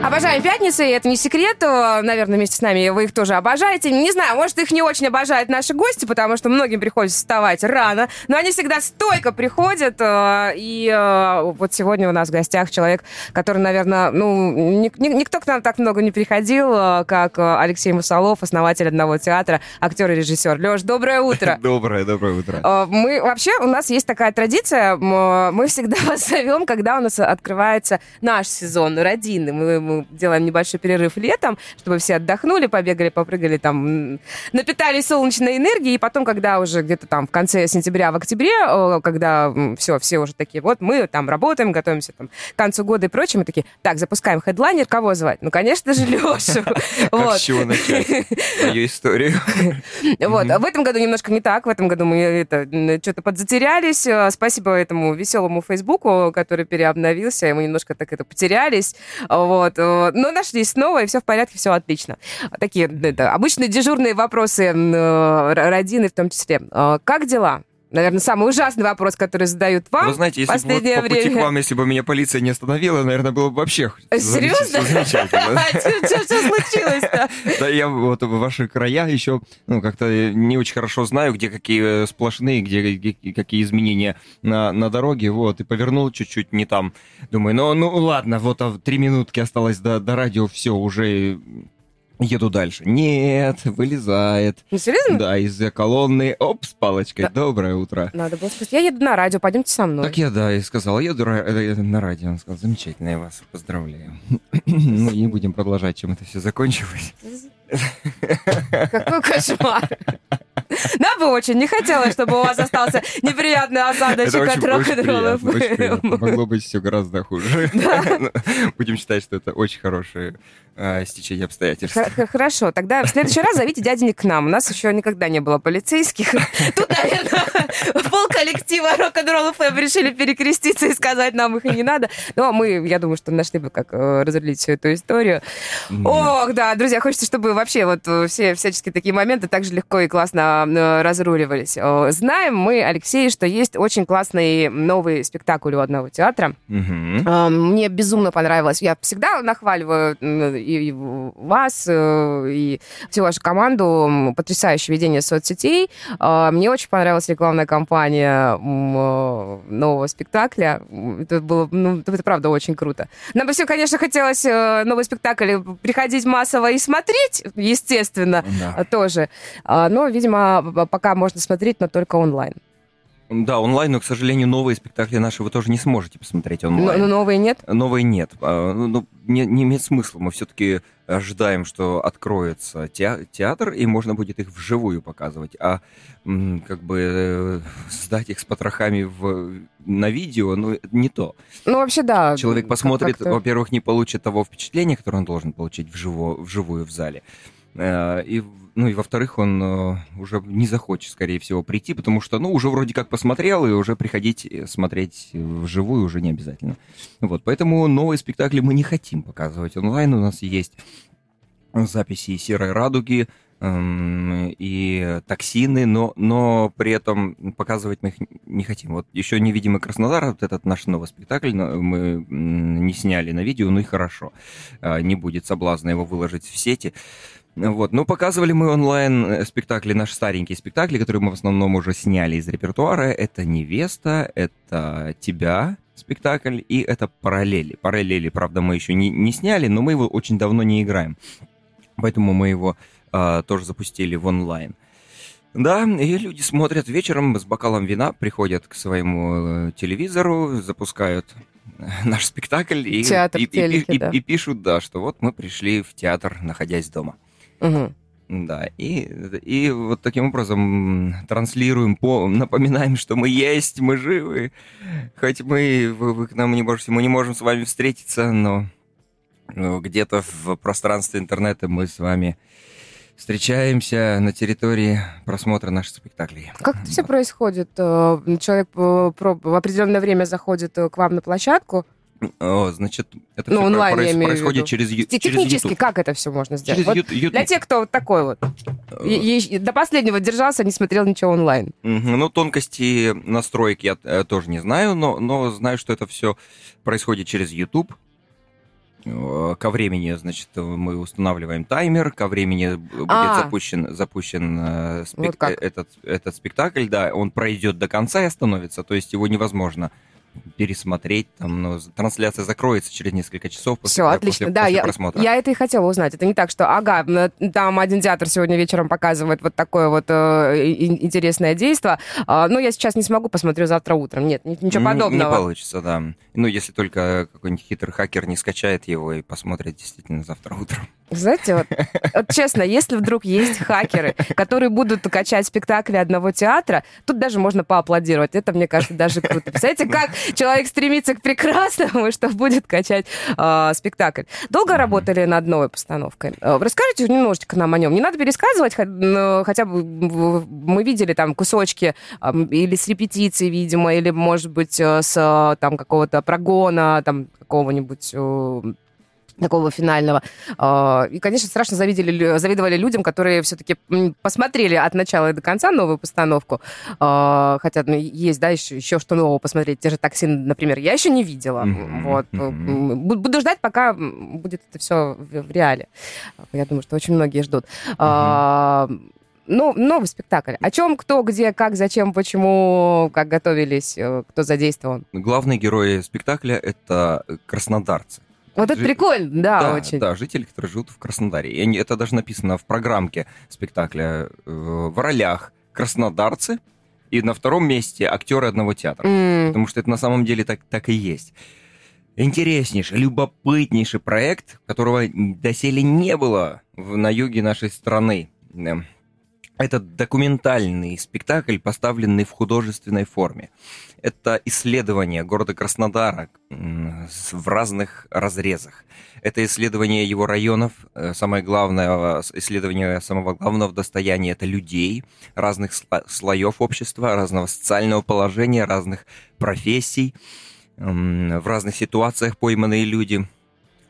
Обожаем пятницы, и это не секрет. Наверное, вместе с нами вы их тоже обожаете. Не знаю, может, их не очень обожают наши гости, потому что многим приходится вставать рано, но они всегда стойко приходят. И вот сегодня у нас в гостях человек, который, наверное, ну, никто к нам так много не приходил, как Алексей Мусолов, основатель одного театра, актер и режиссер. Леш, доброе утро. Доброе, доброе утро. Мы вообще, у нас есть такая традиция, мы всегда вас зовем, когда у нас открывается наш сезон родины. Мы мы делаем небольшой перерыв летом, чтобы все отдохнули, побегали, попрыгали там, напитались солнечной энергией, и потом, когда уже где-то там в конце сентября, в октябре, когда все, все уже такие, вот мы там работаем, готовимся там к концу года и прочее, мы такие, так, запускаем хедлайнер, кого звать? Ну, конечно же, Лешу. Как с чего начать? Мою историю? Вот, в этом году немножко не так, в этом году мы что-то подзатерялись, э, спасибо этому веселому Фейсбуку, который переобновился, и мы немножко так это потерялись, вот, Э, но нашлись снова, и все в порядке, все отлично. Такие это, обычные дежурные вопросы э, родины в том числе. Э, как дела? Наверное, самый ужасный вопрос, который задают вам Вы знаете, если последнее бы вот по время. пути к вам, если бы меня полиция не остановила, наверное, было бы вообще Серьезно? замечательно. Что случилось-то? Да, я вот в ваши края еще ну, как-то не очень хорошо знаю, где какие сплошные, где какие изменения на, дороге, вот, и повернул чуть-чуть не там. Думаю, ну, ну ладно, вот а три минутки осталось до радио, все, уже Еду дальше. Нет, вылезает. Ну, серьезно? Да, из-за колонны. Оп, с палочкой. Да. Доброе утро. Надо было сказать, я еду на радио, пойдемте со мной. Так я, да, и сказал, еду э, на радио. Он сказал, замечательно, я вас поздравляю. ну, не будем продолжать, чем это все закончилось. Какой кошмар. Нам бы очень не хотелось, чтобы у вас остался неприятный осадочек от рок-н-ролла. Могло быть все гораздо хуже. Будем считать, что это очень хорошее э, стечение обстоятельств. Хорошо, тогда в следующий раз зовите дяденек к нам. У нас еще никогда не было полицейских. Тут, наверное, пол коллектива рок-н-ролл ФМ решили перекреститься и сказать, нам их и не надо. Но мы, я думаю, что нашли бы, как э, разрулить всю эту историю. Ох, да, друзья, хочется, чтобы вообще вот все всяческие такие моменты так же легко и классно Э, разруливались. Знаем мы, Алексей, что есть очень классный новый спектакль у одного театра. Мне безумно понравилось. Я всегда нахваливаю и вас, э, и всю вашу команду. Потрясающее ведение соцсетей. А, мне очень понравилась рекламная кампания нового спектакля. Это было, ну, это правда очень круто. Нам бы все, конечно, хотелось новый спектакль приходить массово и смотреть, естественно, да. тоже. А, но, видимо, пока можно смотреть, но только онлайн. Да, онлайн, но, к сожалению, новые спектакли наши вы тоже не сможете посмотреть онлайн. Но, но новые нет? Новые нет. А, ну, ну, не, не имеет смысла. Мы все-таки ожидаем, что откроется театр, и можно будет их вживую показывать. А как бы э, сдать их с потрохами в, на видео, ну, не то. Ну, вообще, да. Человек посмотрит, во-первых, не получит того впечатления, которое он должен получить вживую, вживую в зале. Э, и ну и во-вторых, он э, уже не захочет, скорее всего, прийти, потому что, ну, уже вроде как посмотрел, и уже приходить э, смотреть вживую уже не обязательно. Вот, поэтому новые спектакли мы не хотим показывать онлайн. У нас есть записи «Серой радуги», эм, и токсины, но, но при этом показывать мы их не хотим. Вот еще «Невидимый Краснодар», вот этот наш новый спектакль мы не сняли на видео, ну и хорошо. Э, не будет соблазна его выложить в сети. Вот. Ну, показывали мы онлайн э, спектакли, наши старенькие спектакли, которые мы в основном уже сняли из репертуара. Это «Невеста», это «Тебя», спектакль, и это «Параллели». «Параллели», правда, мы еще не, не сняли, но мы его очень давно не играем. Поэтому мы его э, тоже запустили в онлайн. Да, и люди смотрят вечером с бокалом вина, приходят к своему э, телевизору, запускают э, наш спектакль и, Театр и, телеке, и, да. и, и пишут, да, что вот мы пришли в театр, находясь дома. Угу. Да, и, и вот таким образом транслируем, по, напоминаем, что мы есть, мы живы. Хоть мы, вы, вы к нам не можете, мы не можем с вами встретиться, но где-то в пространстве интернета мы с вами встречаемся на территории просмотра наших спектаклей. Как это все происходит? Э, человек э, в определенное время заходит э, к вам на площадку, значит, это Ну, онлайн, проис- я происходит через, ю- Те- через Технически YouTube. как это все можно сделать? Через Вот YouTube. Для тех, кто вот такой вот, и до последнего держался, не смотрел ничего онлайн. Ну, тонкости настроек я э, тоже не знаю, но, но знаю, что это все происходит через YouTube. Ко времени, значит, мы устанавливаем таймер, ко времени будет А. запущен, запущен э, спек- Вот как. этот, этот спектакль, да, он пройдет до конца и остановится, то есть его невозможно пересмотреть, там, но трансляция закроется через несколько часов после, Все, после- отлично. да, после я, просмотра. я это и хотела узнать. Это не так, что, ага, м, там один театр сегодня вечером показывает вот такое вот э, интересное действие. А, ну, я сейчас не смогу, посмотрю завтра утром. Нет, ни- ничего подобного. Не получится, да. Ну, если только какой-нибудь хитрый хакер не скачает его и посмотрит действительно завтра утром. Знаете, вот, вот честно, если вдруг есть хакеры, которые будут качать спектакли одного театра, тут даже можно поаплодировать. Это, мне кажется, даже круто. Представляете, как человек стремится к прекрасному, что будет качать э, спектакль. Долго работали над новой постановкой? Э, Расскажите немножечко нам о нем. Не надо пересказывать, хотя, бы мы видели там кусочки э, или с репетиции, видимо, или, может быть, э, с э, там какого-то прогона, там какого-нибудь э, такого финального. А, И, конечно, страшно завидели, завидовали людям, которые все-таки посмотрели от начала и до конца новую постановку. А, Хотя ну, есть, да, еще, еще что нового посмотреть. Те же такси, например, я еще не видела. Мгм, Вот. Бу- Буду ждать, пока будет это все в, реале. Я думаю, что очень многие ждут. А, Ну, новый спектакль. О чем, кто, где, как, зачем, почему, как готовились, э, кто задействован. Главные герои спектакля — это краснодарцы. Вот это Жи- прикольно, да, да, очень. да, жители, которые живут в Краснодаре. И они- это даже написано в программке спектакля. э, В ролях краснодарцы, и на втором месте актеры одного театра. М, Потому что это на самом деле так, так и есть. Интереснейший, любопытнейший проект, которого доселе не было в- на юге нашей страны. Это документальный спектакль, поставленный в художественной форме. Это исследование города Краснодара в разных разрезах. Это исследование его районов. Э, Самое главное, э, исследование самого главного достояния – это людей, разных сло- слоев общества, разного социального положения, разных профессий. В разных ситуациях пойманные люди.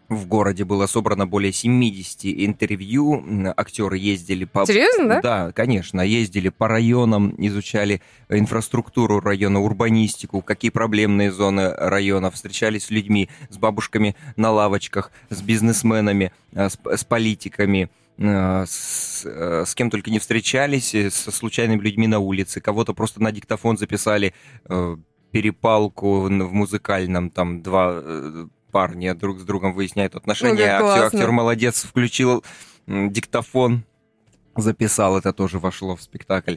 В городе было собрано более 70 интервью. Актеры ездили по... Серьезно, да? Да, конечно. Ездили по районам, изучали инфраструктуру района, урбанистику, какие проблемные зоны района, встречались с людьми, с бабушками на лавочках, с бизнесменами, э, с, с политиками, э, с, э, с кем только не встречались, со случайными людьми на улице, кого-то просто на диктофон записали э, перепалку в в музыкальном, там два э, парня друг с другом выясняют отношения, как а все, актер молодец, включил диктофон, записал, это тоже вошло в спектакль.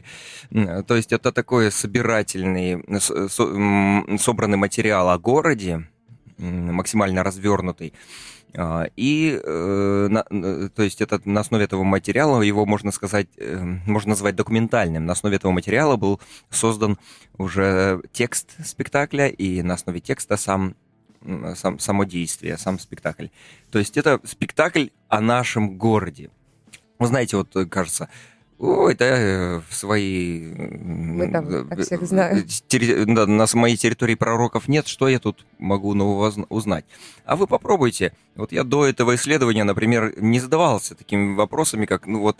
То есть это такой собирательный, со- собранный материал о городе, максимально развернутый. А, И, э, то есть это на основе этого материала, его можно сказать, э, можно назвать документальным. На основе этого материала был создан уже текст спектакля, и на основе текста сам, сам, само действие, сам спектакль. То есть это спектакль о нашем городе. Вы знаете, вот э, кажется, ой, да, э, в своей... Мы там, э, как всех знаем. терри- да, на моей территории пророков нет, что я тут могу нового зн- узнать? А вы попробуйте. Вот я до этого исследования, например, не задавался такими вопросами, как, ну вот,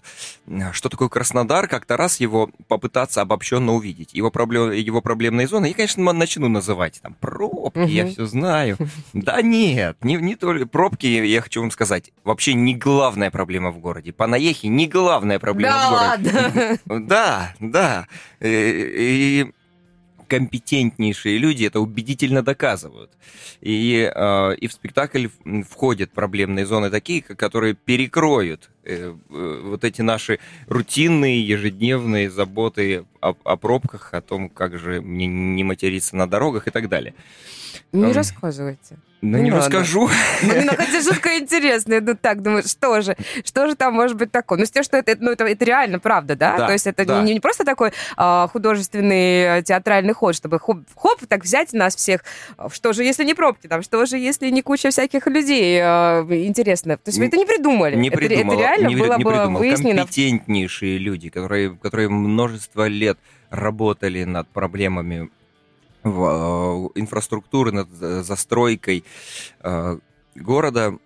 что такое Краснодар, как-то раз его попытаться обобщенно увидеть. Его, проблем, его проблемные зоны, я, конечно, начну называть, там, пробки, я Мгм. все знаю. Да нет, не, не только пробки, я хочу вам сказать, вообще не главная проблема в городе. Панаехи не главная проблема Да в городе. Да, да. Э, И компетентнейшие люди это убедительно доказывают. И, э, и в спектакль входят проблемные зоны такие, ко- которые перекроют вот эти наши рутинные ежедневные заботы о, о пробках, о том, как же мне не материться на дорогах и так далее. Не Эм, рассказывайте. Ну, Не не надо. расскажу. Ну, ну, хотя жутко интересно. Ну, так, думаю, что же? Что же там может быть такое? Ну, с тем, что это, ну, это, это реально правда, да? Да, То есть это да. не, не просто такой а, художественный э, театральный ход, чтобы хоп, хоп, так взять нас всех. Что же, если не пробки там? Что же, если не куча всяких людей? а, интересно. То есть вы это не придумали? Не это, придумал. это реально не, было не бы придумал. выяснено? Компетентнейшие люди, которые, которые множество лет работали над проблемами в, э, инфраструктуры, над застройкой э, города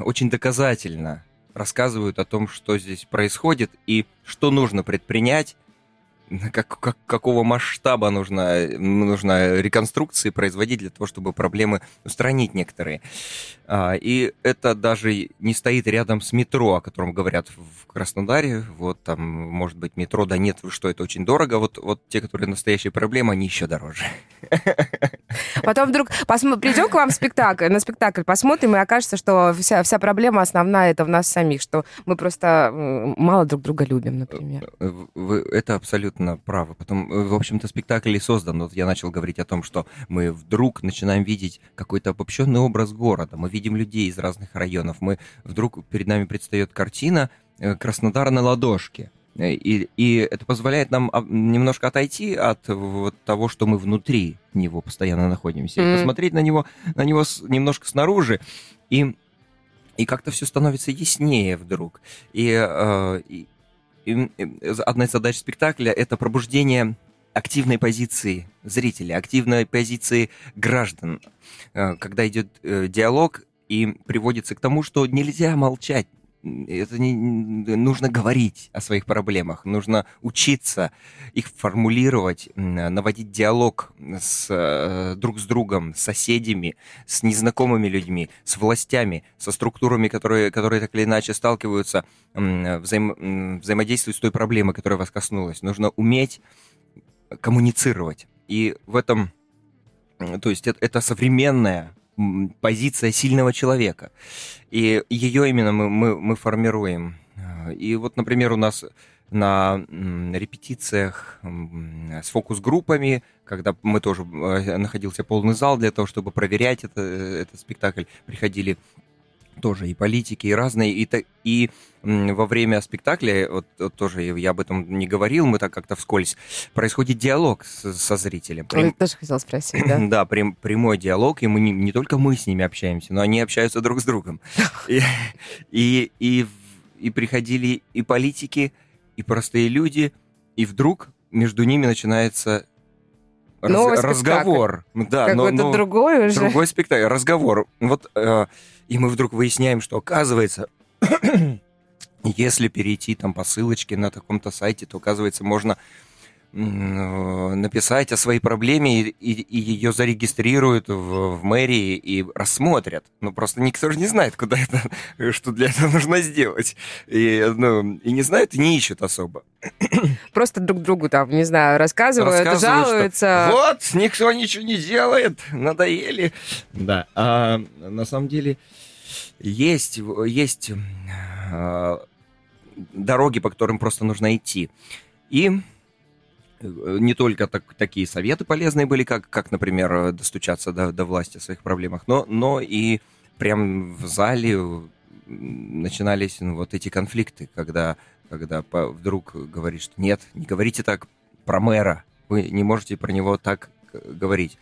очень доказательно рассказывают о том, что здесь происходит и что нужно предпринять как, как, какого масштаба нужно, нужно реконструкции производить для того, чтобы проблемы устранить некоторые. А, и это даже не стоит рядом с метро, о котором говорят в Краснодаре. Вот там, может быть, метро, да нет, что это очень дорого. Вот, вот те, которые настоящие проблемы, они еще дороже. Потом вдруг посмо... придем к вам в спектакль, на спектакль посмотрим, и окажется, что вся, вся проблема основная это в нас самих, что мы просто мало друг друга любим, например. Э, вы, это абсолютно правы. Потом, э, в общем-то, спектакль и создан. Вот я начал говорить о том, что мы вдруг начинаем видеть какой-то обобщенный образ города. Мы видим людей из разных районов. Мы вдруг перед нами предстает картина э, Краснодара на ладошке. И, и это позволяет нам немножко отойти от вот того, что мы внутри него постоянно находимся, mm. и посмотреть на него, на него с, немножко снаружи, и, и как-то все становится яснее вдруг. И, э, и одна из задач спектакля — это пробуждение активной позиции зрителя, активной позиции граждан, э, когда идет э, диалог и приводится к тому, что нельзя молчать, это не, нужно говорить о своих проблемах, нужно учиться их формулировать, наводить диалог с, э, друг с другом, с соседями, с незнакомыми людьми, с властями, со структурами, которые, которые так или иначе сталкиваются, взаим, взаимодействуют с той проблемой, которая вас коснулась. Нужно уметь коммуницировать. И в этом, то есть это, это современная позиция сильного человека. И ее именно мы, мы, мы формируем. И вот, например, у нас на репетициях с фокус-группами, когда мы тоже э, находился полный зал для того, чтобы проверять это, э, этот спектакль, приходили тоже и политики, и разные, и, и во время спектакля, вот, вот тоже я об этом не говорил, мы так как-то вскользь, происходит диалог с, со зрителем. Прям... Я тоже хотел спросить, да? Да, прям, прямой диалог, и мы не, не только мы с ними общаемся, но они общаются друг с другом. И, и, и, и приходили и политики, и простые люди, и вдруг между ними начинается раз, разговор. Да, Какой-то но, но другой уже. Другой спектакль, разговор. Вот э, и мы вдруг выясняем, что оказывается, если перейти там по ссылочке на таком-то сайте, то оказывается можно написать о своей проблеме и, и, и ее зарегистрируют в, в мэрии и рассмотрят. Ну, просто никто же не знает, куда это, что для этого нужно сделать. И, ну, и не знают, и не ищут особо. Просто друг другу там, не знаю, рассказывают, рассказывают жалуются. Что, вот, никто ничего не делает, надоели. Да, а на самом деле есть, есть э, дороги, по которым просто нужно идти. И Э, не только так, такие советы полезные были, как, как например, достучаться до, до власти о своих проблемах, но, но и прям в зале начинались ну, вот эти конфликты, когда, когда по, вдруг говорит, что нет, не говорите так про мэра, вы не можете про него так говорить.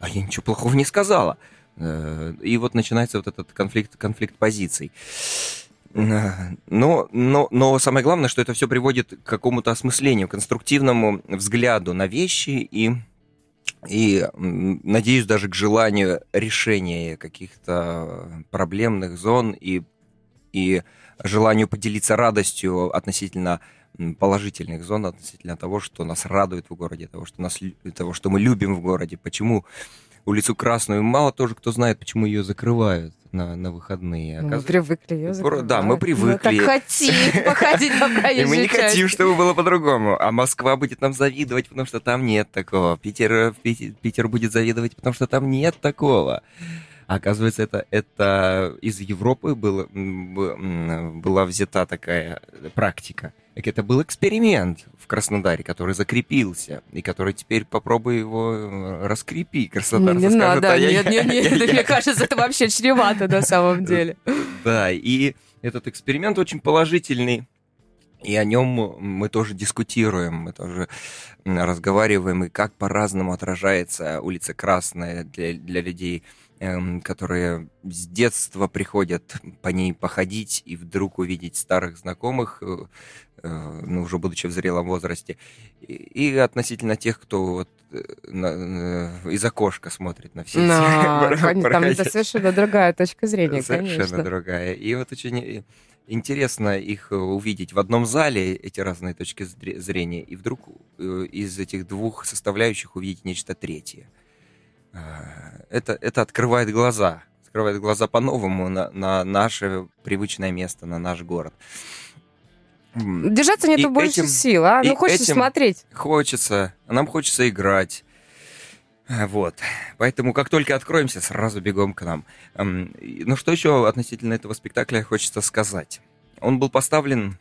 А я ничего плохого не сказала. Э, и вот начинается вот этот конфликт, конфликт позиций. Но, но, но самое главное, что это все приводит к какому-то осмыслению, конструктивному взгляду на вещи и, и надеюсь, даже к желанию решения каких-то проблемных зон и, и желанию поделиться радостью относительно положительных зон, относительно того, что нас радует в городе, того, что, нас, того, что мы любим в городе, почему улицу Красную мало тоже кто знает, почему ее закрывают на, на выходные. Ну, мы привыкли ее закрывать. Да, мы привыкли. Мы так хотим походить по проезжей И мы не хотим, чтобы было по-другому. А Москва будет нам завидовать, потому что там нет такого. Питер, Питер, Питер будет завидовать, потому что там нет такого. А оказывается, это, это из Европы было, была взята такая практика. Это был эксперимент в Краснодаре, который закрепился, и который теперь попробуй его э, раскрепи. Краснодар не, не скажет, надо, а нет, нет, нет, нет, мне кажется, это вообще чревато на самом деле. Да, и этот эксперимент очень положительный. И о нем мы тоже дискутируем, мы тоже разговариваем, и как по-разному отражается улица Красная для, для людей, эм, которые с детства приходят по ней походить и вдруг увидеть старых знакомых, э, э, ну, уже будучи в зрелом возрасте, и, и относительно тех, кто вот э, на, из окошка смотрит на все Но, эти... Там это совершенно другая точка зрения, Совершенно конечно. другая. И вот очень интересно их э, увидеть в одном зале, эти разные точки зрения, и вдруг э, из этих двух составляющих увидеть нечто третье. А, это, это открывает глаза, открывает глаза по-новому на, на наше привычное место, на наш город. Держаться нету и больше этим, сил, а? Ну, хочется смотреть. Хочется, нам хочется играть. А, вот. Поэтому, как только откроемся, сразу бегом к нам. Ну, что еще относительно этого спектакля хочется сказать? Он был поставлен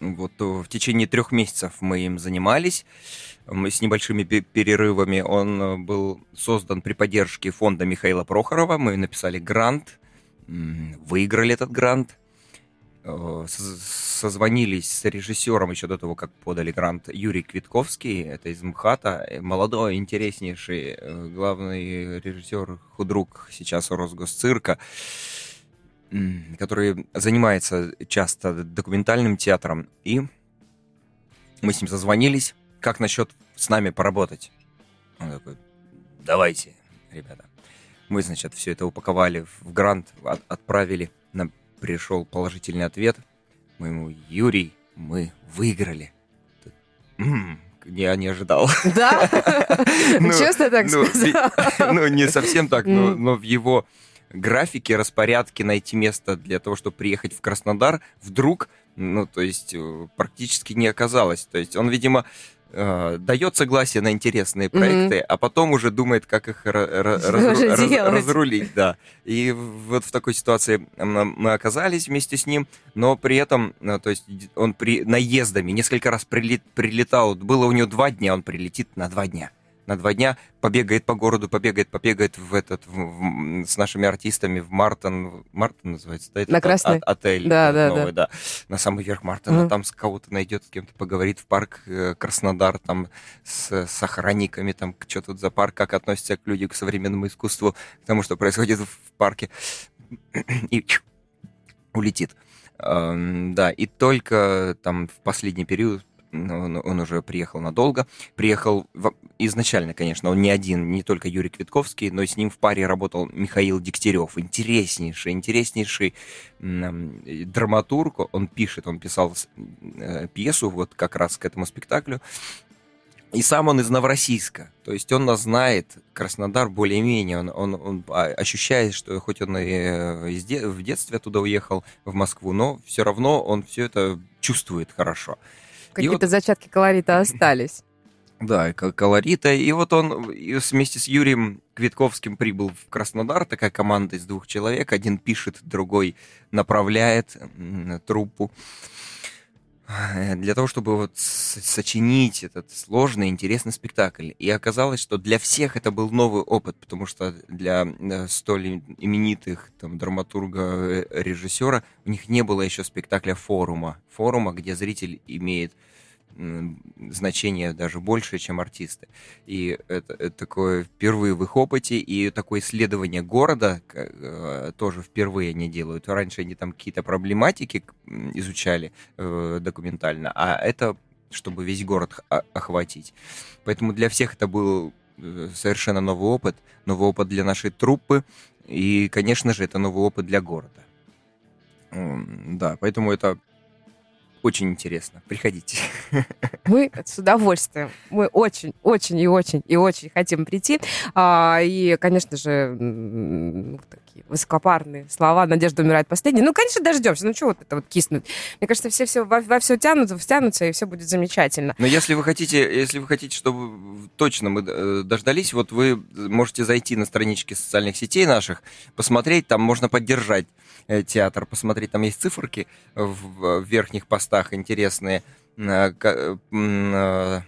вот в течение трех месяцев мы им занимались, мы с небольшими перерывами. Он э, был создан при поддержке фонда Михаила Прохорова. Мы написали грант, выиграли этот грант. Э, созвонились с режиссером еще до того, как подали грант Юрий Квитковский, это из МХАТа, э, молодой, интереснейший, э, главный режиссер, худрук сейчас у Росгосцирка, который занимается часто документальным театром. И мы с ним созвонились, как насчет с нами поработать? Он такой, давайте, ребята. Мы, значит, все это упаковали в грант, отправили на пришел положительный ответ. Мы ему, Юрий, мы выиграли. Я не ожидал. Да? Ну, Честно так ну, сказал? Ну, не совсем так, но в его графике, распорядке найти место для того, чтобы приехать в Краснодар, вдруг, ну, то есть, э, практически не оказалось. То есть, он, видимо, э, дает согласие на интересные проекты, mm-hmm. а потом уже думает, как их раз, разрулить, да. И вот в такой ситуации мы оказались вместе с ним, но при этом, э, то есть он при наездами несколько раз прилет, прилетал, было у него два дня, он прилетит на два дня на два дня побегает по городу, побегает, побегает в этот в, в, с нашими артистами в Мартон, Мартон называется, да? на Красный? От, отель да, да, новый, да. да. На самый верх Мартона, mm. там с кого-то найдет, с кем-то поговорит в парк э, Краснодар, там с, с охранниками, там что тут за парк, как относятся к люди к современному искусству, к тому, что происходит в парке. И улетит. Да, и только там в последний период он, он уже приехал надолго. Приехал в, изначально, конечно, он не один, не только Юрий Квитковский, но с ним в паре работал Михаил Дегтярев. Интереснейший, интереснейший драматург. Он пишет, он писал э, пьесу вот как раз к этому спектаклю. И сам он из Новороссийска. То есть он нас знает, Краснодар более-менее. Он, он, он ощущает, что хоть он и э, в детстве туда уехал, в Москву, но все равно он все это чувствует хорошо. Какие-то вот... зачатки колорита остались. Да, колорита. И вот он вместе с Юрием Квитковским прибыл в Краснодар, такая команда из двух человек. Один пишет, другой направляет труппу. Для того, чтобы вот сочинить этот сложный, интересный спектакль. И оказалось, что для всех это был новый опыт, потому что для э, столь именитых там, драматурга, э, режиссера у них не было еще спектакля форума. Форума, где зритель имеет значение даже больше, чем артисты. И это, это такое впервые в их опыте, и такое исследование города э, тоже впервые они делают. Раньше они там какие-то проблематики изучали э, документально, а это чтобы весь город охватить. Поэтому для всех это был э, совершенно новый опыт, новый опыт для нашей труппы, и, конечно же, это новый опыт для города. Да, поэтому это очень интересно. Приходите. Мы с удовольствием. Мы очень, очень и очень и очень хотим прийти. А, и, конечно же, ну, такие высокопарные слова. Надежда умирает последней. Ну, конечно, дождемся. Ну, чего вот это вот киснуть? Мне кажется, все, все во, во все тянутся, втянутся, и все будет замечательно. Но если вы хотите, если вы хотите, чтобы точно мы э, дождались, вот вы можете зайти на странички социальных сетей наших, посмотреть, там можно поддержать театр, посмотреть, там есть циферки в, верхних постах интересные, э, э,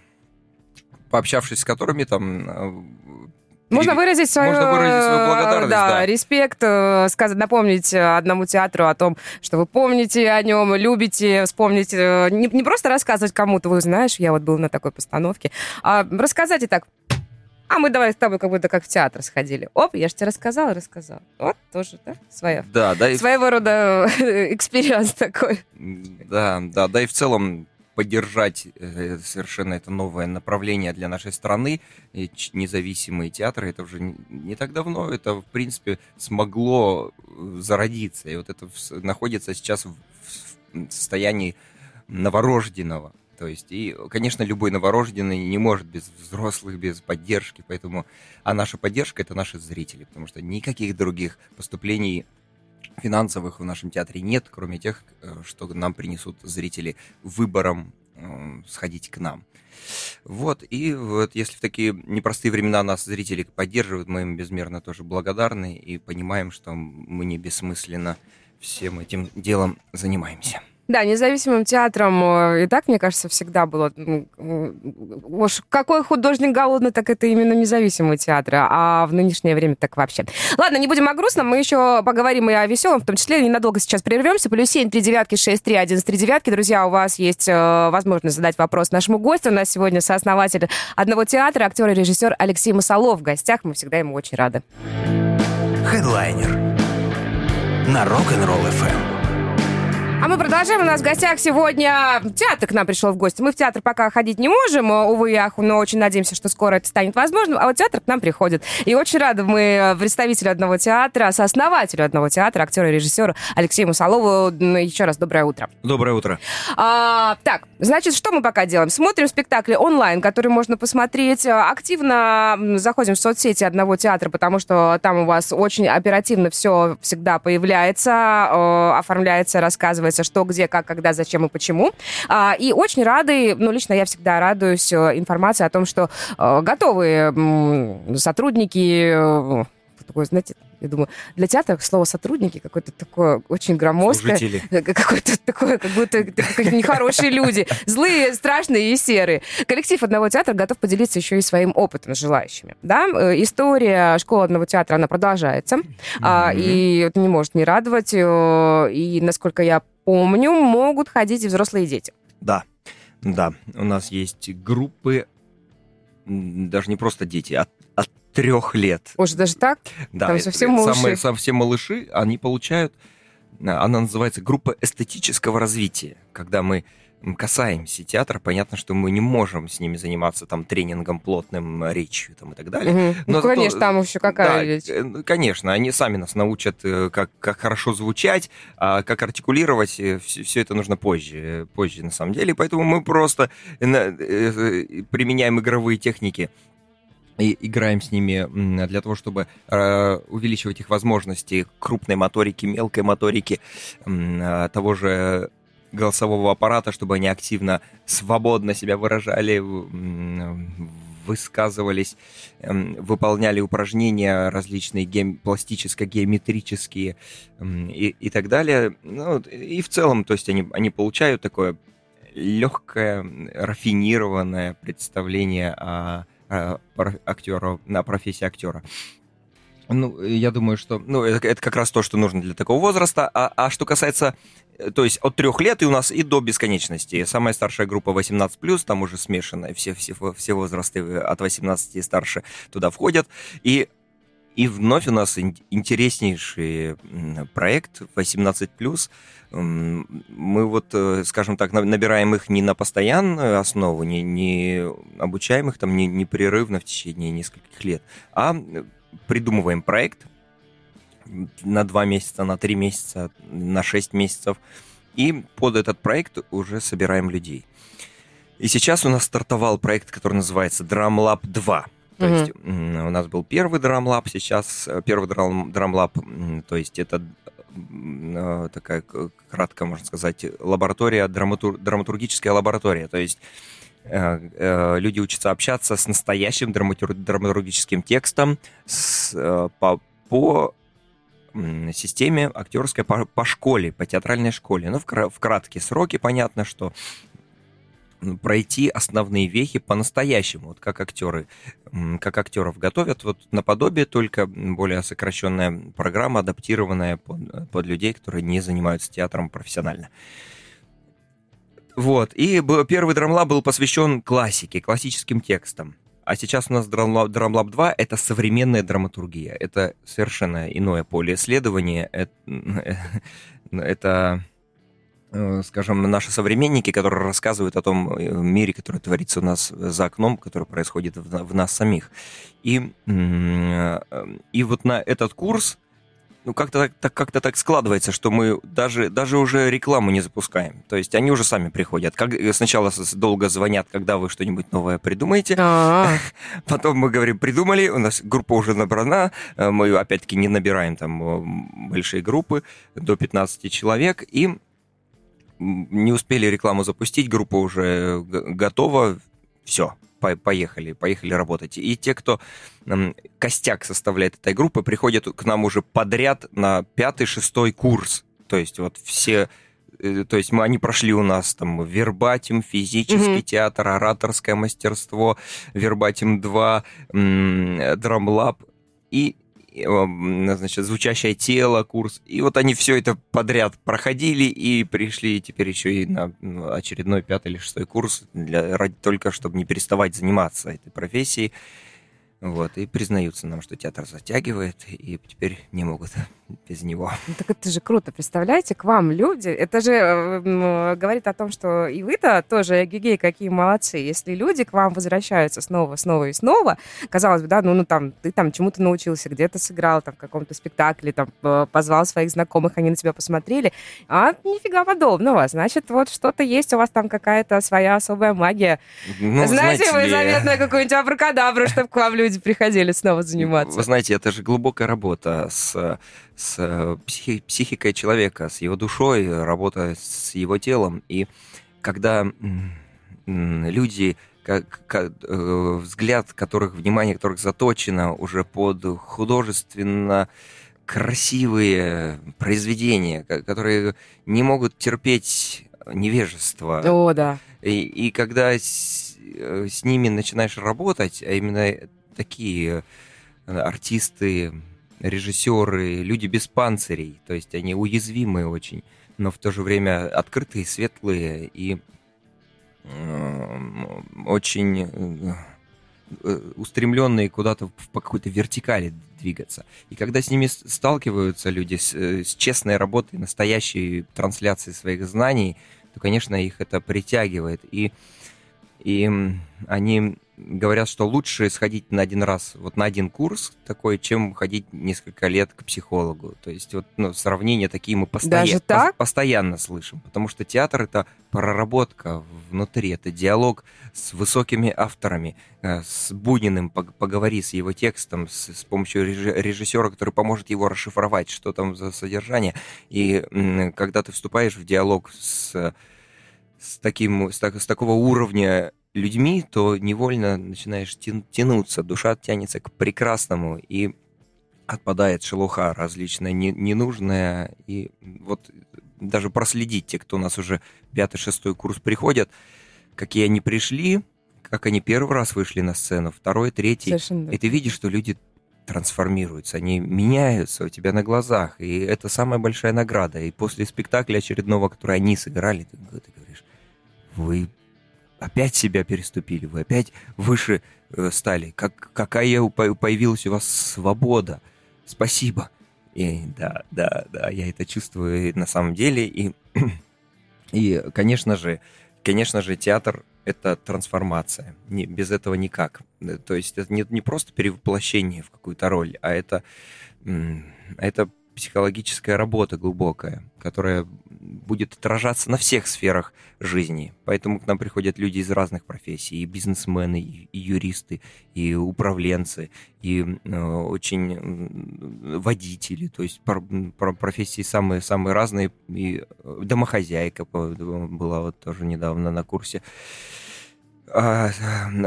пообщавшись с которыми там Можно выразить свою, Можно выразить свою благодарность, да, да. респект, э, сказать, напомнить э, одному театру о том, что вы помните о нем, любите, вспомнить, э, не, не просто рассказывать кому-то, вы знаешь, я вот был на такой постановке, а рассказать и так, а мы давай с тобой как будто как в театр сходили. Оп, я же тебе рассказала, рассказала. Вот тоже, да, своя. Да, да, и Своего рода experience такой. Да, да, да и в целом поддержать э, совершенно это новое направление для нашей страны, и независимые театры, это уже не, так давно, это, в принципе, смогло э, зародиться, и вот это находится сейчас в состоянии новорожденного. То есть, и, конечно, любой новорожденный не может без взрослых, без поддержки, поэтому, а наша поддержка — это наши зрители, потому что никаких других поступлений финансовых в нашем театре нет, кроме тех, э, что нам принесут зрители выбором э, сходить к нам. Вот, и вот если в такие непростые времена нас зрители поддерживают, мы им безмерно тоже благодарны и понимаем, что мы не бессмысленно всем этим делом занимаемся. Да, независимым театром э, и так, мне кажется, всегда было... Уж какой художник голодный, так это именно независимые театры, а в нынешнее время так вообще. Ладно, не будем о грустном, мы еще поговорим и о веселом, в том числе ненадолго сейчас прервемся. Плюс семь, три девятки, шесть, три, один, три девятки. Друзья, у вас есть э, возможность задать вопрос нашему гостю. У нас сегодня сооснователь одного театра, актер и режиссер Алексей Масолов в гостях. Мы всегда ему очень рады. Хедлайнер на Rock'n'Roll FM. Мы продолжаем. У нас в гостях сегодня театр к нам пришел в гости. Мы в театр пока ходить не можем, увы и аху, но очень надеемся, что скоро это станет возможным. А вот театр к нам приходит. И очень рады мы представителю одного театра, сооснователю одного театра, актеру и режиссеру Алексею Мусолову. Еще раз доброе утро. Доброе утро. А, так, значит, что мы пока делаем? Смотрим спектакли онлайн, которые можно посмотреть. Активно м, заходим в соцсети одного театра, потому что там у вас очень оперативно все всегда появляется, э, оформляется, рассказывается, что, где, как, когда, зачем и почему. А, и очень рады, ну, лично я всегда радуюсь э, информации о том, что э, готовые м, сотрудники... э, такое, знаете, я думаю, для театра слово сотрудники какое-то такое очень громоздкое. Служители. Какое-то такое, как будто какие-то нехорошие люди. Злые, страшные и серые. Коллектив одного театра готов поделиться еще и своим опытом с желающими. Да? История школы одного театра, она продолжается. А, И это не может не радовать. И, насколько я помню, могут ходить и взрослые дети. Да, да, у нас есть группы, даже не просто дети, а от трех лет. Уже даже так? Да, Там совсем малыши. Самые, совсем малыши, они получают, а, она называется группа эстетического развития, когда мы касаемся театра, понятно, что мы не можем с ними заниматься там тренингом плотным, э, речью там, и так далее. Ну, Но зато- конечно, там еще какая Да, речь. э, ну, конечно, они сами нас научат, э, как, как хорошо звучать, а как артикулировать, все, это нужно позже, э, позже на самом деле. Поэтому мы просто э, э, э, применяем игровые техники и играем с ними для того, чтобы э, увеличивать их возможности крупной моторики, мелкой моторики, э, того же голосового аппарата, чтобы они активно, свободно себя выражали, высказывались, эм, выполняли упражнения различные гем- пластическо-геометрические и, и так далее. Ну, и в целом, то есть они, они получают такое легкое, рафинированное представление о, о пар- актера, на профессии актера. Ну, я думаю, что ну, это, это как раз то, что нужно для такого возраста. А, а что касается, то есть от трех лет и у нас и до бесконечности. Самая старшая группа 18+, там уже смешанная, все, все, все возрасты э, от 18 и старше туда входят. И, и вновь у нас ин- интереснейший проект 18+. М, Мы вот, э, скажем так, на- набираем их не на постоянную основу, не, не обучаем их там не- непрерывно в течение нескольких лет, а э, придумываем проект на два месяца, на три месяца, на шесть месяцев, и под этот проект уже собираем людей. И сейчас у нас стартовал проект, который называется Drum Lab 2. То Мгм. есть у нас был первый Lab, сейчас э, первый Drum, Drum Lab, м, то есть это э, такая, кратко можно сказать, лаборатория, драматур- драматургическая лаборатория. То есть э, э, люди учатся общаться с настоящим драматур- драматургическим текстом с, э, по, по системе актерской по, по школе, по театральной школе. Ну, в, кра- в краткие сроки понятно, что пройти основные вехи по-настоящему, вот как актеры, как актеров готовят, вот наподобие только более сокращенная программа, адаптированная под, под людей, которые не занимаются театром профессионально. Вот, и первый драмлаб был посвящен классике, классическим текстам. А сейчас у нас Драмлаб, Драмлаб 2 — это современная драматургия. Это совершенно иное поле исследования. Это, это Э, скажем, наши современники, которые рассказывают о том э, мире, который творится у нас за окном, который происходит в, в нас самих. И, э, и вот на этот курс, ну, как-то так, как-то так складывается, что мы даже, даже уже рекламу не запускаем. То есть они уже сами приходят. Как, сначала долго звонят, когда вы что-нибудь новое придумаете. А-а-а. Потом мы говорим, придумали, у нас группа уже набрана. Мы, опять-таки, не набираем там большие группы, до 15 человек. И не успели рекламу запустить, группа уже готова, все, поехали, поехали работать. И те, кто костяк составляет этой группы, приходят к нам уже подряд на пятый, шестой курс. То есть вот все э, то есть мы, они прошли у нас там вербатим, физический mm-hmm. театр, ораторское мастерство, вербатим 2, драмлаб. И значит, звучащее тело, курс. И вот они все это подряд проходили и пришли теперь еще и на ну, очередной пятый или шестой курс для, ради, только чтобы не переставать заниматься этой профессией. Вот, и признаются нам, что театр затягивает, и теперь не могут без него. Ну, так это же круто, представляете, к вам люди, это же э, говорит о том, что и вы-то тоже, гигей, какие молодцы, если люди к вам возвращаются снова, снова и снова, казалось бы, да, ну, ну там, ты там чему-то научился, где-то сыграл, там, в каком-то спектакле, там, позвал своих знакомых, они на тебя посмотрели, а нифига подобного, значит, вот что-то есть у вас там какая-то своя особая магия. Ну, знаете, знаете вы заветную какую-нибудь абракадабру, чтобы к вам люди люди приходили снова заниматься. Вы знаете, это же глубокая работа с, с э, психи, психикой человека, с его душой, работа с его телом. И когда люди как, как, э, взгляд которых, внимание которых заточено уже под художественно красивые произведения, которые не могут терпеть невежество. О, да. И, и когда с, э, с ними начинаешь работать, а именно такие э, артисты, режиссеры, люди без панцирей, то есть они уязвимые очень, но в то же время открытые, светлые и э, очень э, устремленные куда-то по какой-то вертикали двигаться. И когда с ними сталкиваются люди с, с честной работой, настоящей трансляцией своих знаний, то, конечно, их это притягивает. И, и они говорят, что лучше сходить на один раз, вот на один курс такой, чем ходить несколько лет к психологу. То есть вот ну, сравнения такие мы постоянно, Даже так? По постоянно слышим, потому что театр это проработка внутри, это диалог с высокими авторами, э, с Буниным, поговори с его текстом, с, с помощью режиссера, который поможет его расшифровать, что там за содержание. И когда ты вступаешь в диалог с с, таким, с, так, с такого уровня людьми, то невольно начинаешь тянуться, душа тянется к прекрасному, и отпадает шелуха различная, не, ненужная, и вот даже проследить те, кто у нас уже пятый-шестой курс приходят, какие они пришли, как они первый раз вышли на сцену, второй, третий, Совершенно. и ты видишь, что люди трансформируются, они меняются у тебя на глазах, и это самая большая награда. И после спектакля очередного, который они сыграли, ты, ты говоришь, вы опять себя переступили, вы опять выше э, стали. Как, какая появилась у вас свобода. Спасибо. И да, да, да, я это чувствую на самом деле. И, и конечно же, конечно же, театр — это трансформация. Не, без этого никак. То есть это не, не просто перевоплощение в какую-то роль, а это, это психологическая работа глубокая, которая будет отражаться на всех сферах жизни. Поэтому к нам приходят люди из разных профессий, и бизнесмены, и, юристы, и управленцы, и очень водители, то есть про, про профессии самые самые разные. И э, домохозяйка была вот тоже недавно на курсе а,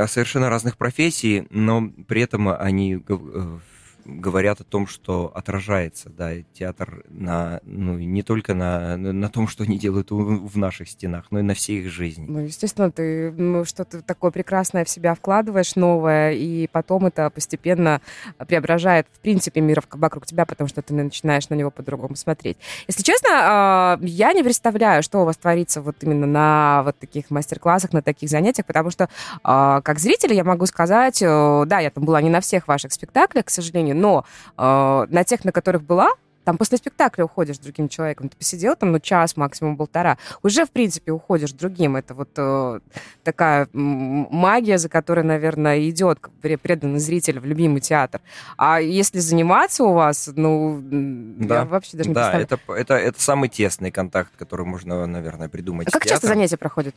совершенно разных профессий, но при этом они э, говорят о том, что отражается, да, театр на, ну, не только на, на том, что они делают в наших стенах, но и на всей их жизни. Ну, естественно, ты ну, что-то такое прекрасное в себя вкладываешь, новое, и потом это постепенно преображает, в принципе, мир вокруг тебя, потому что ты начинаешь на него по-другому смотреть. Если честно, а, я не представляю, что у вас творится вот именно на вот таких мастер-классах, на таких занятиях, потому что а, как зритель я могу сказать, э, да, я там была не на всех ваших спектаклях, к сожалению, но э, на тех, на которых была, там после спектакля уходишь другим человеком. Ты посидел там, ну, час, максимум полтора. Уже, в принципе, уходишь другим. Это вот э, такая магия, за которой, наверное, идет преданный зритель в любимый театр. А если заниматься у вас, ну, да. я вообще даже не да, представляю. Да, это, это, это самый тесный контакт, который можно, наверное, придумать. А как часто занятия проходят?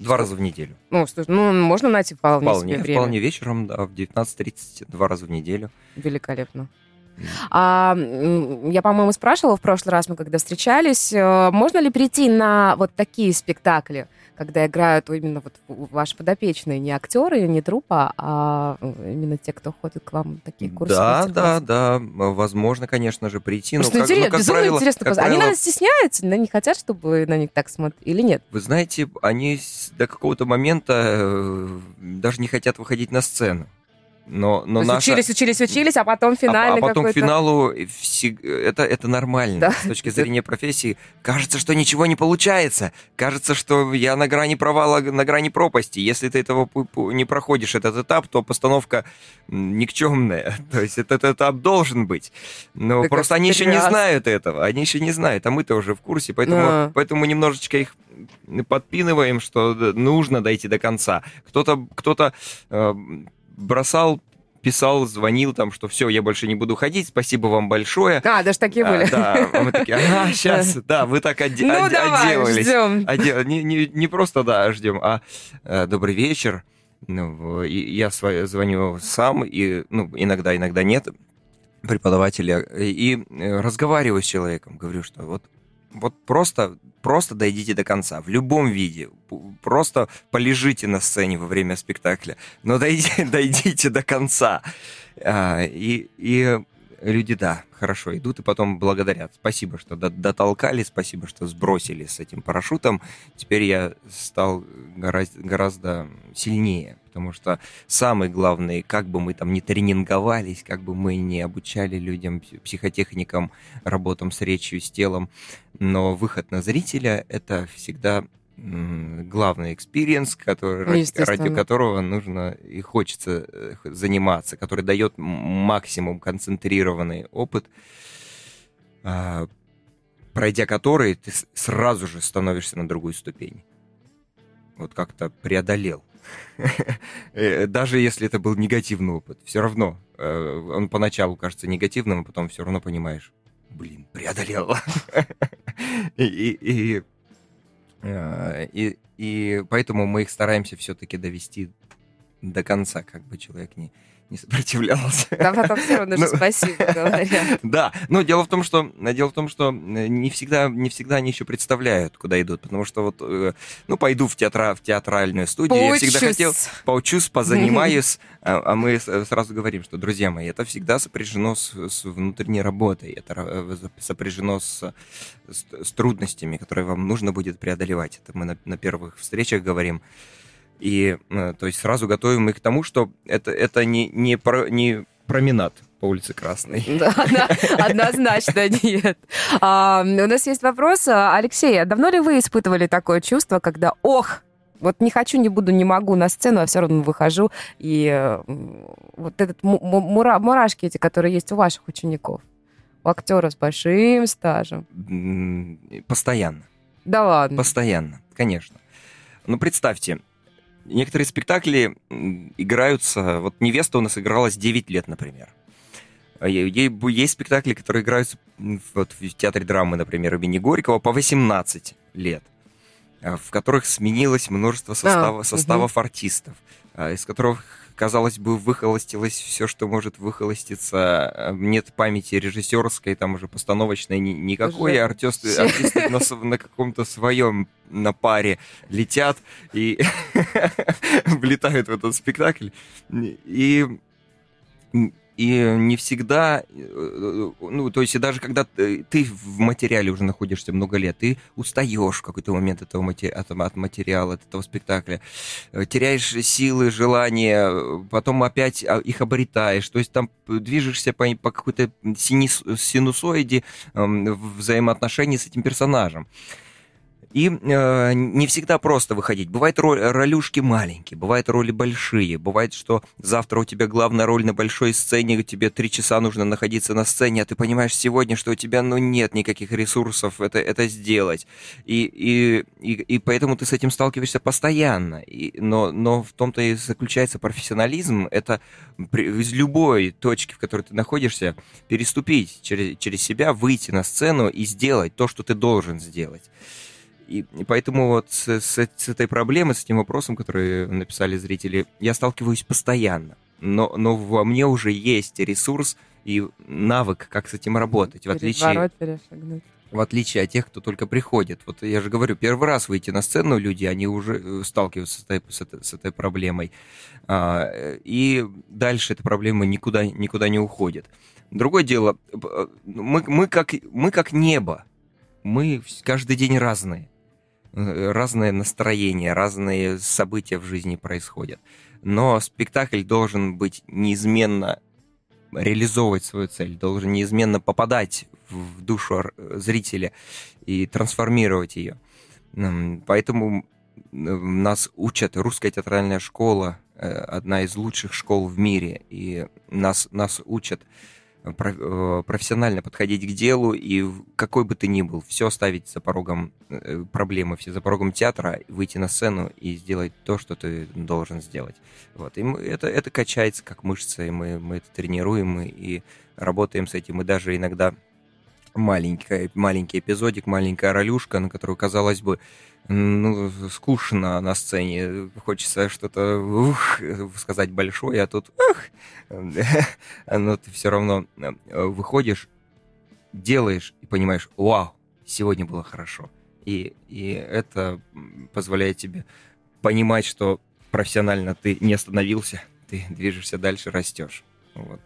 Два раза в неделю. Ну, слушай, ну, можно найти вполне, вполне себе время. Вполне вечером, да, в 19.30, два раза в неделю. Великолепно. А, я, по-моему, спрашивала в прошлый раз, мы когда встречались, э, можно ли прийти на вот такие спектакли, когда играют именно вот ваши подопечные, не актеры, не трупа, а э, именно те, кто ходит к вам такие курсы? Да, да, да, возможно, конечно же, прийти. Просто но как, интересно, ну, безумно правило, интересно. Как они, правило... наверное, стесняются, но не хотят, чтобы на них так смотрели, или нет? Вы знаете, они до какого-то момента э, даже не хотят выходить на сцену. Но, но наша... Учились, учились, учились, а потом финальный А, а потом к финалу это, это нормально да. с точки зрения профессии. Кажется, что ничего не получается. Кажется, что я на грани провала, на грани пропасти. Если ты этого не проходишь, этот этап, то постановка никчемная. То есть этот этап должен быть. Но так просто они еще не знают этого. Они еще не знают, а мы-то уже в курсе. Поэтому, а. поэтому немножечко их подпинываем, что нужно дойти до конца. Кто-то кто-то э, бросал писал, звонил там, что все, я больше не буду ходить, спасибо вам большое. А, даже такие были. А, да, мы такие, ага, сейчас, да, вы так оде- ну, од- давай, отделались. Ждем. Оде- не, не, не просто, да, ждем, а э, добрый вечер. Ну, и я звоню сам, и, ну, иногда, иногда нет преподавателя, и разговариваю с человеком, говорю, что вот вот просто, просто дойдите до конца, в любом виде. Просто полежите на сцене во время спектакля, но дойдите, дойдите до конца. А, и, и люди, да, хорошо идут и потом благодарят. Спасибо, что дотолкали, спасибо, что сбросили с этим парашютом. Теперь я стал гораздо, гораздо сильнее, потому что самый главный, как бы мы там не тренинговались, как бы мы не обучали людям, психотехникам, работам с речью, с телом, но выход на зрителя — это всегда главный experience, который, ради, ради которого нужно и хочется э, заниматься, который дает максимум концентрированный опыт, а, пройдя который ты сразу же становишься на другую ступень. Вот как-то преодолел. Э, даже если это был негативный опыт, все равно э, он поначалу кажется негативным, а потом все равно понимаешь, блин, преодолел. и, и Э, и, и поэтому мы их стараемся все-таки довести до конца, как бы человек не, не сопротивлялся. Да, потом все равно же ну, спасибо говорят. Да, но дело в том, что дело в том, что э, не всегда, не всегда они еще представляют, куда идут, потому что вот, э, ну, пойду в, театра, в театральную студию, я всегда хотел, поучусь, позанимаюсь, а, а мы сразу говорим, что, друзья мои, это всегда сопряжено с, внутренней работой, это э, сопряжено с, с, трудностями, которые вам нужно будет преодолевать. Это мы на первых встречах говорим. И, э, то есть, сразу готовим их к тому, что это, это не, не, про, не променад по улице Красной. Да, да однозначно нет. А, у нас есть вопрос. Алексей, а давно ли вы испытывали такое чувство, когда, ох, вот не хочу, не буду, не могу на сцену, а все равно выхожу. И вот этот мура, мурашки эти, которые есть у ваших учеников, у актера с большим стажем. Постоянно. Да ладно? Постоянно, конечно. Ну, представьте, некоторые спектакли играются... Вот «Невеста» у нас игралась 9 лет, например. А есть спектакли, которые играются вот, в театре драмы, например, имени Горького по 18 лет, а, в которых сменилось множество состава, а, составов угу. артистов, из которых казалось бы, выхолостилось все, что может выхолоститься. Нет памяти режиссерской, там уже постановочной ни, никакой. Уже артисты, артисты на, на каком-то своем на паре летят и влетают в этот спектакль. И и не всегда, э, ну, то есть даже когда ты в материале уже находишься много лет, ты устаешь в какой-то момент этого матери... от, материала, от этого спектакля, э, теряешь силы, желания, потом опять а, их обретаешь, то есть там движешься по, по какой-то синусоиде э, взаимоотношений с этим персонажем. И э, не всегда просто выходить. Бывают роль, ролюшки маленькие, бывают роли большие. Бывает, что завтра у тебя главная роль на большой сцене, тебе три часа нужно находиться на сцене, а ты понимаешь сегодня, что у тебя ну, нет никаких ресурсов это, это сделать. И, и, и, и поэтому ты с этим сталкиваешься постоянно. И, но, но в том-то и заключается профессионализм. Это при, из любой точки, в которой ты находишься, переступить через, через себя, выйти на сцену и сделать то, что ты должен сделать. И, и поэтому вот с, с, с этой проблемой, с этим вопросом, который написали зрители, я сталкиваюсь постоянно. Но, но во мне уже есть ресурс и навык, как с этим работать. В отличие, в отличие от тех, кто только приходит. Вот я же говорю, первый раз выйти на сцену люди, они уже э, сталкиваются с этой, с этой, с этой проблемой. А, и дальше эта проблема никуда, никуда не уходит. Другое дело, э, мы, мы, как, мы как небо. Мы каждый день разные. Э, разное настроение, разные события в жизни происходят. Но спектакль должен быть неизменно реализовывать свою цель, должен неизменно попадать в душу зрителя и трансформировать ее. Поэтому нас учат, русская театральная школа, э, одна из лучших школ в мире, и нас, нас учат профессионально подходить к делу и какой бы ты ни был, все оставить за порогом э, проблемы, все за порогом театра, выйти на сцену и сделать то, что ты должен сделать. Вот. И это, это качается как мышца, и мы, мы это тренируем и, и работаем с этим, и даже иногда маленький, маленький эпизодик, маленькая ролюшка, на которую, казалось бы, ну, скучно на сцене. Хочется что-то ух, сказать большое, а тут ух, но ты все равно э, выходишь, делаешь и понимаешь, вау, сегодня было хорошо. И, и это позволяет тебе понимать, что профессионально ты не остановился, ты движешься дальше, растешь. Вот.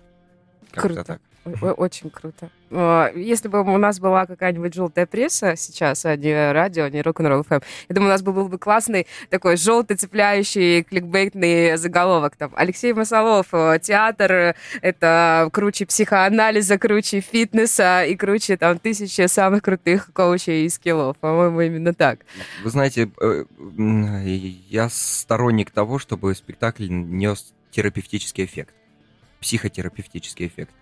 Круто. так. Очень круто. А, если бы у нас была какая-нибудь желтая пресса сейчас, а не радио, а не рок-н-ролл FM, я думаю, у нас бы был бы классный такой желтый цепляющий кликбейтный заголовок. Там Алексей Масолов, э, театр, это круче психоанализа, круче фитнеса и круче там тысячи самых крутых коучей и скиллов. По-моему, именно так. Вы знаете, э, я сторонник того, чтобы спектакль нес терапевтический эффект, психотерапевтический эффект.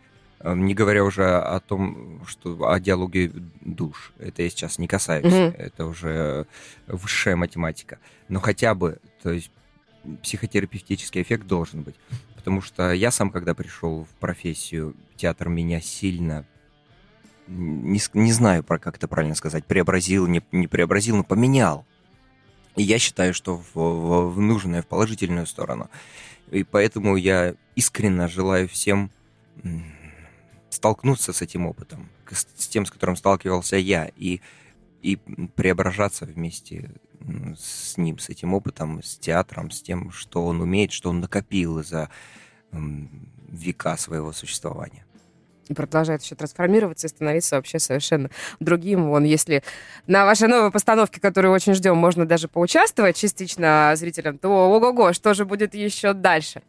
Эм, не говоря уже о том, что о диалоге душ. Это я сейчас не касаюсь. Mm-hmm. Это уже высшая математика. Но хотя бы, то есть психотерапевтический эффект должен быть. Потому что я сам, когда пришел в профессию, театр меня сильно не, не знаю, про как это правильно сказать, преобразил, не, не преобразил, но поменял. И я считаю, что в, в, в нужную, в положительную сторону. И поэтому я искренне желаю всем столкнуться с этим опытом, с тем, с которым сталкивался я, и, и преображаться вместе с ним, с этим опытом, с театром, с тем, что он умеет, что он накопил за века своего существования и продолжает еще трансформироваться и становиться вообще совершенно другим. Вон, если на вашей новой постановке, которую очень ждем, можно даже поучаствовать частично зрителям, то ого-го, что же будет еще дальше?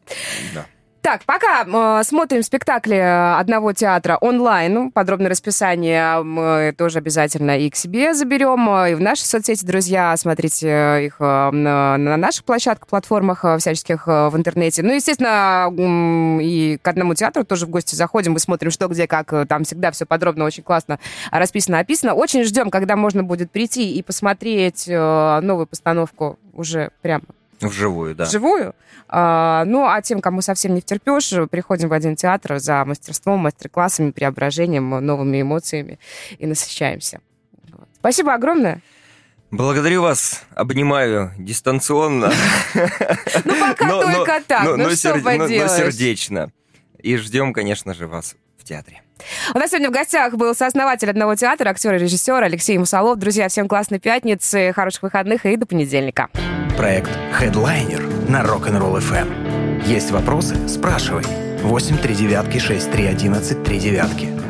Да. Так, пока э, смотрим спектакли одного театра онлайн, подробное расписание мы тоже обязательно и к себе заберем, э, и в наши соцсети, друзья, смотрите их э, на, на наших площадках, платформах э, всяческих э, в интернете. Ну, естественно, э, и к одному театру тоже в гости заходим, мы смотрим, что, где, как, э, там всегда все подробно, очень классно расписано, описано. Очень ждем, когда можно будет прийти и посмотреть э, новую постановку уже прямо Вживую, да. Вживую. А, ну, а тем, кому совсем не втерпешь, приходим в один театр за мастерством, мастер-классами, преображением, новыми эмоциями и насыщаемся. Вот. Спасибо огромное. Благодарю вас, обнимаю дистанционно. Ну, пока только так, ну что поделаешь. Но сердечно. И ждем, конечно же, вас в театре. У нас сегодня в гостях был сооснователь одного театра, актер и режиссер Алексей Мусалов. Друзья, всем классной пятницы, хороших выходных и до понедельника. Проект Headliner на Rock'n'Roll FM. Есть вопросы? Спрашивай. 8 3 девятки 6 3 11 3 девятки.